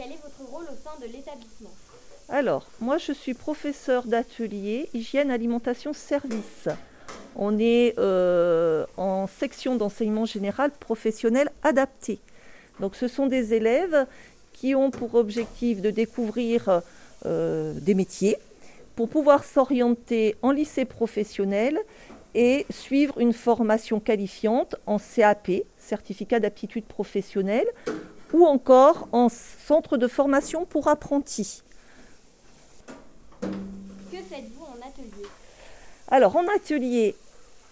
quel est votre rôle au sein de l'établissement Alors, moi je suis professeur d'atelier hygiène, alimentation, service. On est euh, en section d'enseignement général professionnel adapté. Donc ce sont des élèves qui ont pour objectif de découvrir euh, des métiers pour pouvoir s'orienter en lycée professionnel et suivre une formation qualifiante en CAP, certificat d'aptitude professionnelle, ou encore en centre de formation pour apprentis. Que faites-vous en atelier? Alors en atelier,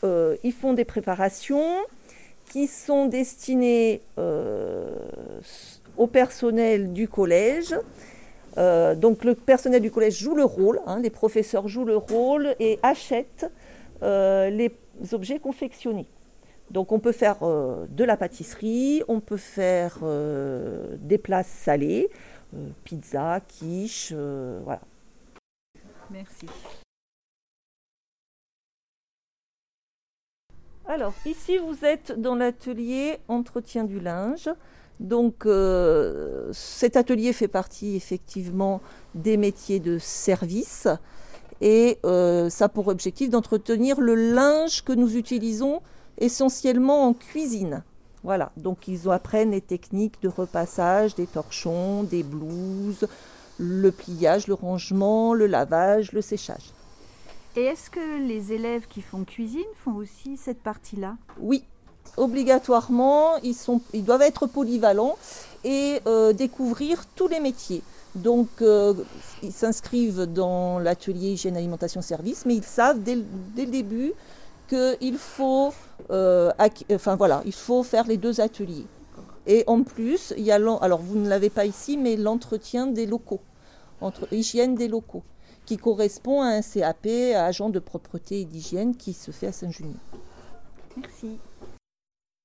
euh, ils font des préparations qui sont destinées euh, au personnel du collège. Euh, donc le personnel du collège joue le rôle, hein, les professeurs jouent le rôle et achètent les objets confectionnés. Donc on peut faire de la pâtisserie, on peut faire des plats salés, pizza, quiche, voilà. Merci. Alors, ici, vous êtes dans l'atelier entretien du linge. Donc, euh, cet atelier fait partie effectivement des métiers de service et euh, ça a pour objectif d'entretenir le linge que nous utilisons essentiellement en cuisine. Voilà, donc ils apprennent les techniques de repassage des torchons, des blouses, le pliage, le rangement, le lavage, le séchage. Et est-ce que les élèves qui font cuisine font aussi cette partie-là? Oui, obligatoirement, ils, sont, ils doivent être polyvalents et euh, découvrir tous les métiers. Donc, euh, ils s'inscrivent dans l'atelier hygiène, alimentation, service, mais ils savent dès, le début qu'il faut, euh, enfin, voilà, il faut faire les deux ateliers. Et en plus, il y a, alors vous ne l'avez pas ici, mais l'entretien des locaux, entre hygiène des locaux qui correspond à un CAP, agent de propreté et d'hygiène, qui se fait à Saint-Junien. Merci.